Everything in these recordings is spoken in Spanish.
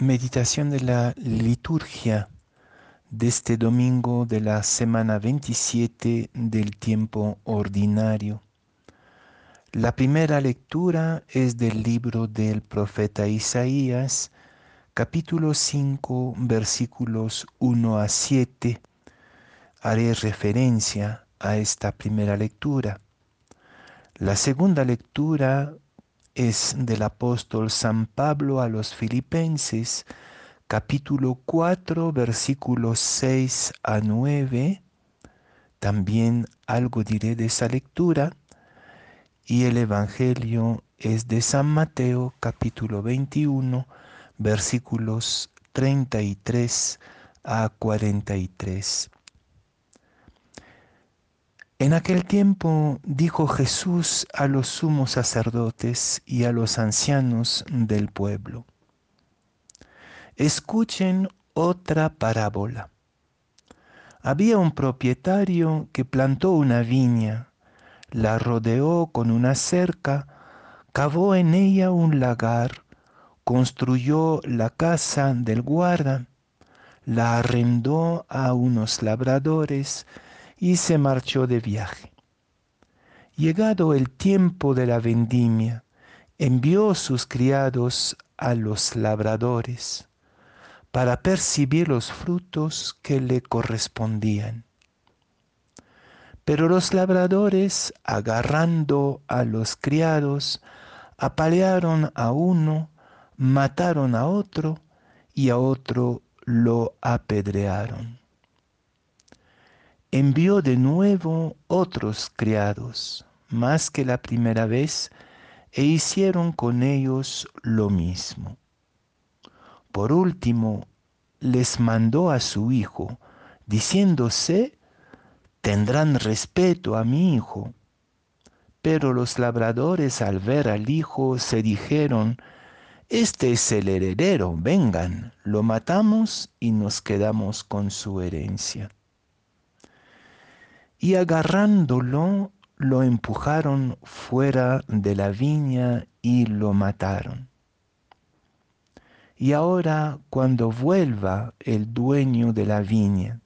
Meditación de la liturgia de este domingo de la semana 27 del tiempo ordinario. La primera lectura es del libro del profeta Isaías, capítulo 5, versículos 1 a 7. Haré referencia a esta primera lectura. La segunda lectura es del apóstol San Pablo a los filipenses, capítulo 4, versículos 6 a 9. También algo diré de esa lectura. Y el Evangelio es de San Mateo, capítulo 21, versículos 33 a 43. En aquel tiempo dijo Jesús a los sumos sacerdotes y a los ancianos del pueblo, escuchen otra parábola. Había un propietario que plantó una viña, la rodeó con una cerca, cavó en ella un lagar, construyó la casa del guarda, la arrendó a unos labradores, y se marchó de viaje. Llegado el tiempo de la vendimia, envió sus criados a los labradores para percibir los frutos que le correspondían. Pero los labradores, agarrando a los criados, apalearon a uno, mataron a otro y a otro lo apedrearon envió de nuevo otros criados, más que la primera vez, e hicieron con ellos lo mismo. Por último, les mandó a su hijo, diciéndose, tendrán respeto a mi hijo. Pero los labradores al ver al hijo se dijeron, este es el heredero, vengan, lo matamos y nos quedamos con su herencia y agarrándolo lo empujaron fuera de la viña y lo mataron. Y ahora cuando vuelva el dueño de la viña,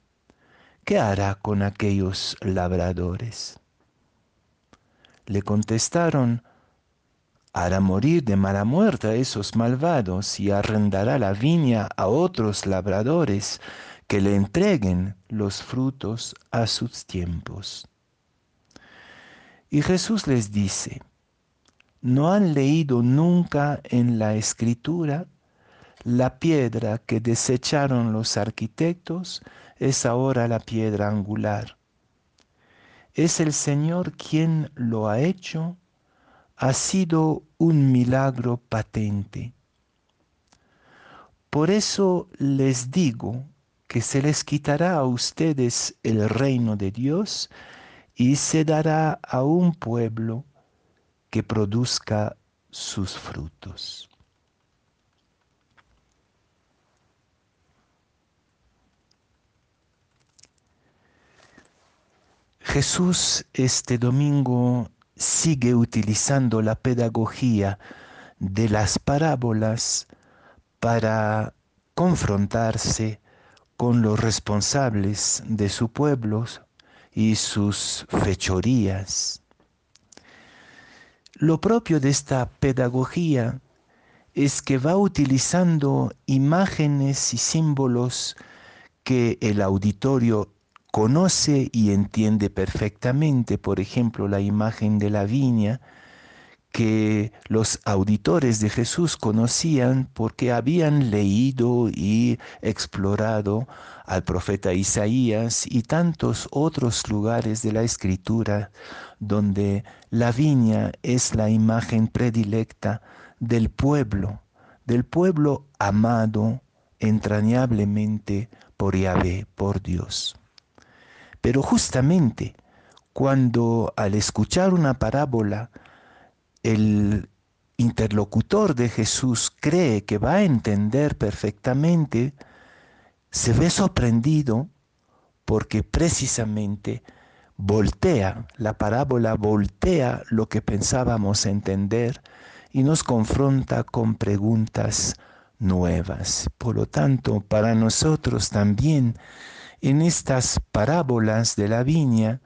¿qué hará con aquellos labradores? Le contestaron, hará morir de mala muerte a esos malvados y arrendará la viña a otros labradores que le entreguen los frutos a sus tiempos. Y Jesús les dice, ¿no han leído nunca en la escritura la piedra que desecharon los arquitectos es ahora la piedra angular? Es el Señor quien lo ha hecho, ha sido un milagro patente. Por eso les digo que se les quitará a ustedes el reino de Dios y se dará a un pueblo que produzca sus frutos. Jesús este domingo sigue utilizando la pedagogía de las parábolas para confrontarse con los responsables de su pueblo y sus fechorías. Lo propio de esta pedagogía es que va utilizando imágenes y símbolos que el auditorio conoce y entiende perfectamente, por ejemplo, la imagen de la viña, que los auditores de Jesús conocían porque habían leído y explorado al profeta Isaías y tantos otros lugares de la escritura donde la viña es la imagen predilecta del pueblo, del pueblo amado entrañablemente por Yahvé, por Dios. Pero justamente cuando al escuchar una parábola, el interlocutor de Jesús cree que va a entender perfectamente, se ve sorprendido porque precisamente voltea, la parábola voltea lo que pensábamos entender y nos confronta con preguntas nuevas. Por lo tanto, para nosotros también en estas parábolas de la viña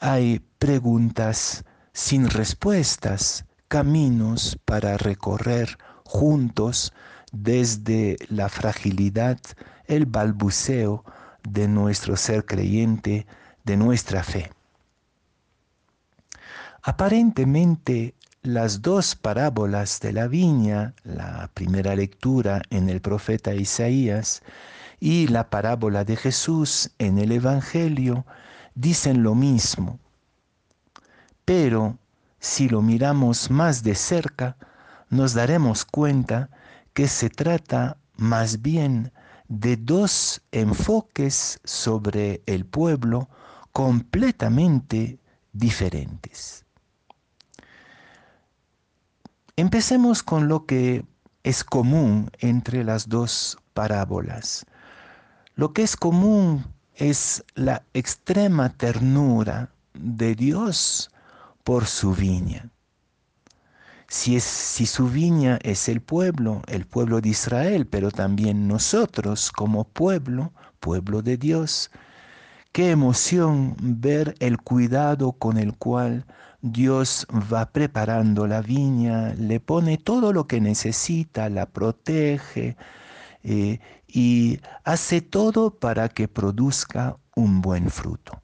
hay preguntas sin respuestas, caminos para recorrer juntos desde la fragilidad, el balbuceo de nuestro ser creyente, de nuestra fe. Aparentemente, las dos parábolas de la viña, la primera lectura en el profeta Isaías y la parábola de Jesús en el Evangelio, dicen lo mismo. Pero si lo miramos más de cerca, nos daremos cuenta que se trata más bien de dos enfoques sobre el pueblo completamente diferentes. Empecemos con lo que es común entre las dos parábolas. Lo que es común es la extrema ternura de Dios por su viña. Si, su viña es el pueblo, el pueblo de Israel, pero también nosotros como pueblo, pueblo de Dios, qué emoción ver el cuidado con el cual Dios va preparando la viña, le pone todo lo que necesita, la protege eh, y hace todo para que produzca un buen fruto.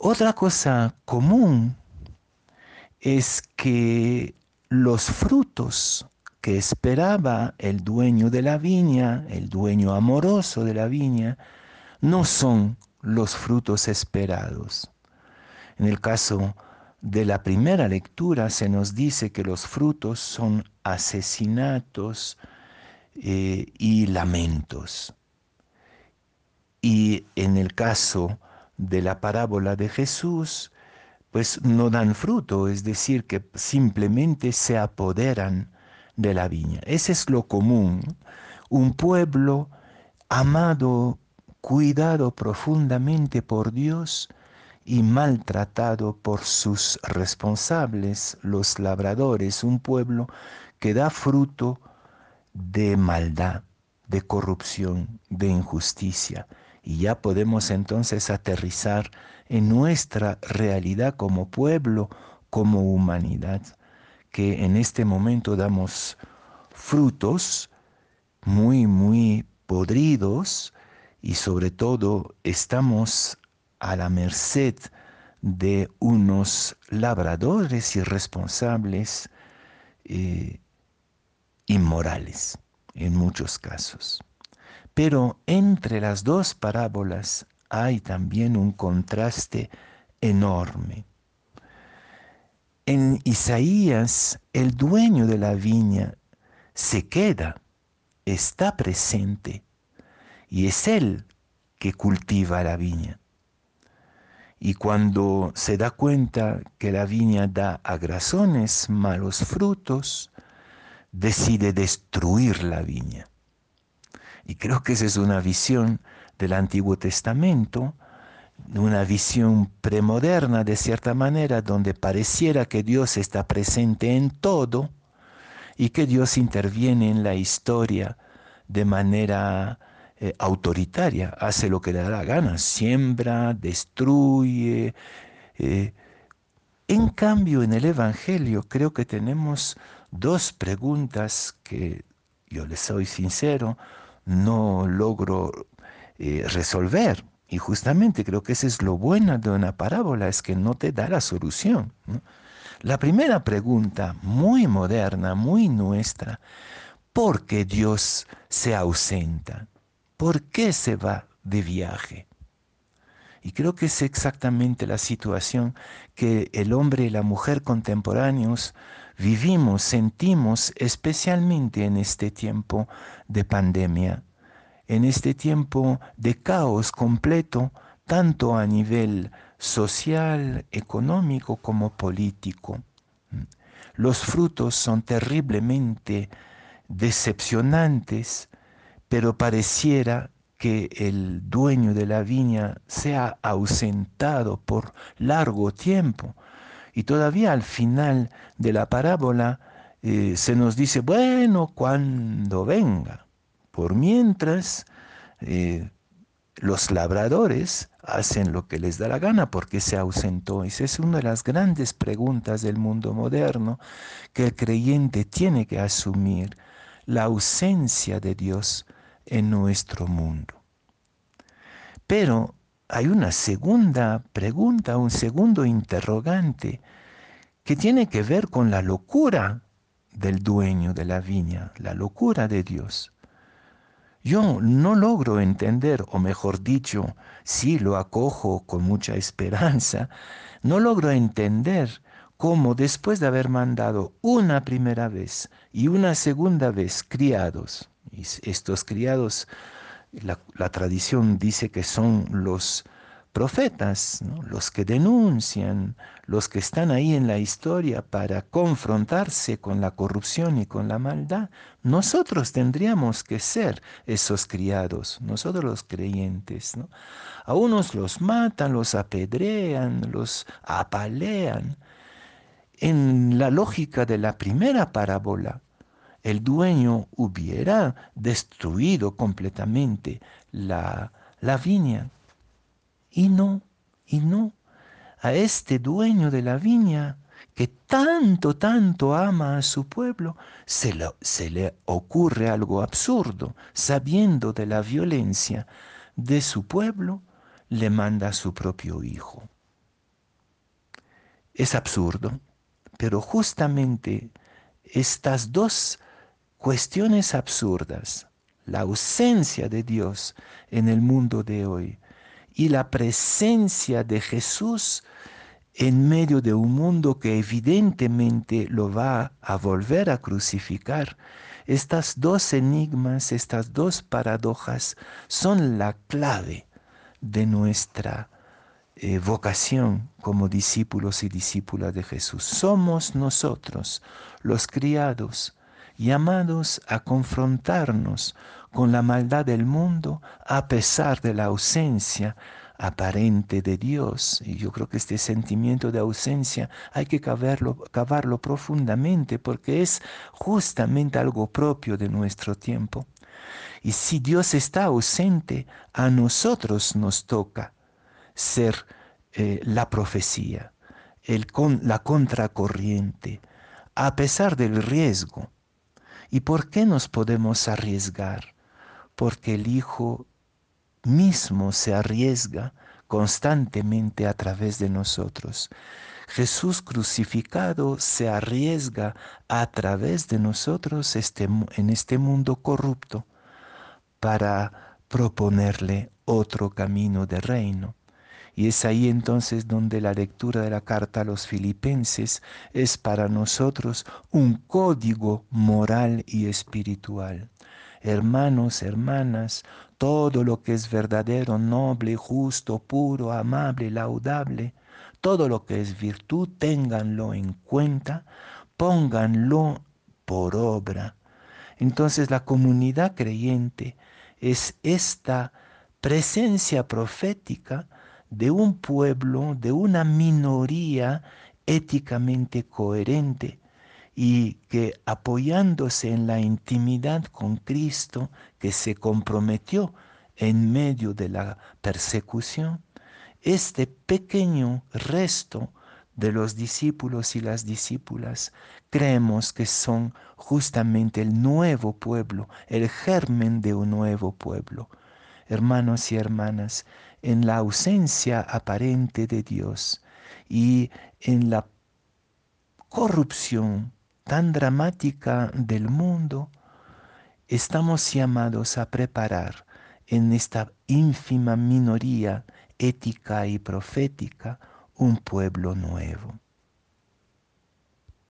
Otra cosa común es que los frutos que esperaba el dueño de la viña, el dueño amoroso de la viña, no son los frutos esperados. En el caso de la primera lectura se nos dice que los frutos son asesinatos eh, y lamentos. Y en el caso de la parábola de Jesús, pues no dan fruto, es decir, que simplemente se apoderan de la viña. Ese es lo común. Un pueblo amado, cuidado profundamente por Dios y maltratado por sus responsables, los labradores, un pueblo que da fruto de maldad, de corrupción, de injusticia. Y ya podemos entonces aterrizar en nuestra realidad como pueblo, como humanidad, que en este momento damos frutos muy, muy podridos y sobre todo estamos a la merced de unos labradores irresponsables eh, inmorales en muchos casos. Pero entre las dos parábolas hay también un contraste enorme. En Isaías, el dueño de la viña se queda, está presente, y es él que cultiva la viña. Y cuando se da cuenta que la viña da agrazones, malos frutos, decide destruir la viña. Y creo que esa es una visión del Antiguo Testamento, una visión premoderna de cierta manera, donde pareciera que Dios está presente en todo y que Dios interviene en la historia de manera eh, autoritaria, hace lo que le da la gana, siembra, destruye. Eh. En cambio, en el Evangelio creo que tenemos dos preguntas que, yo les soy sincero, no logro eh, resolver. Y justamente creo que eso es lo bueno de una parábola, es que no te da la solución. La primera pregunta, muy moderna, muy nuestra, ¿por qué Dios se ausenta? ¿Por qué se va de viaje? Y creo que es exactamente la situación que el hombre y la mujer contemporáneos vivimos, sentimos, especialmente en este tiempo de pandemia, en este tiempo de caos completo, tanto a nivel social, económico como político. Los frutos son terriblemente decepcionantes, pero pareciera que el dueño de la viña se ha ausentado por largo tiempo y todavía al final de la parábola eh, se nos dice, bueno, cuando venga. Por mientras, eh, los labradores hacen lo que les da la gana porque se ausentó. Esa es una de las grandes preguntas del mundo moderno que el creyente tiene que asumir, la ausencia de Dios en nuestro mundo. Pero hay una segunda pregunta, un segundo interrogante que tiene que ver con la locura del dueño de la viña, la locura de Dios. Yo no logro entender, o mejor dicho, sí lo acojo con mucha esperanza, no logro entender cómo después de haber mandado una primera vez y una segunda vez criados, y estos criados, la, tradición dice que son los profetas, los que denuncian, los que están ahí en la historia para confrontarse con la corrupción y con la maldad, nosotros tendríamos que ser esos criados, nosotros los creyentes. A unos los matan, los apedrean, los apalean. En la lógica de la primera parábola, el dueño hubiera destruido completamente la, la viña. Y no, y no, a este dueño de la viña que tanto, tanto ama a su pueblo, se, se le ocurre algo absurdo, sabiendo de la violencia de su pueblo, le manda a su propio hijo. Es absurdo, pero justamente estas dos cuestiones absurdas, la ausencia de Dios en el mundo de hoy y la presencia de Jesús en medio de un mundo que evidentemente lo va a volver a crucificar. Estas dos enigmas, estas dos paradojas son la clave de nuestra eh, vocación como discípulos y discípulas de Jesús. Somos nosotros, los criados, llamados a confrontarnos con la maldad del mundo a pesar de la ausencia aparente de Dios. Y yo creo que este sentimiento de ausencia hay que cavarlo, cavarlo profundamente porque es justamente algo propio de nuestro tiempo. Y si Dios está ausente, a nosotros nos toca ser eh, la profecía, el con, la contracorriente, a pesar del riesgo. ¿Y por qué nos podemos arriesgar? porque el Hijo mismo se arriesga constantemente a través de nosotros. Jesús crucificado se arriesga a través de nosotros este, en este mundo corrupto para proponerle otro camino de reino. Y es ahí entonces donde la lectura de la carta a los filipenses es para nosotros un código moral y espiritual hermanos, hermanas, todo lo que es verdadero, noble, justo, puro, amable, laudable, todo lo que es virtud, ténganlo en cuenta, pónganlo por obra. Entonces la comunidad creyente es esta presencia profética de un pueblo, de una minoría éticamente coherente, y que apoyándose en la intimidad con Cristo que se comprometió en medio de la persecución, este pequeño resto de los discípulos y las discípulas creemos que son justamente el nuevo pueblo, el germen de un nuevo pueblo. Hermanos y hermanas, en la ausencia aparente de Dios y en la corrupción tan dramática del mundo, estamos llamados a preparar en esta ínfima minoría ética y profética un pueblo nuevo.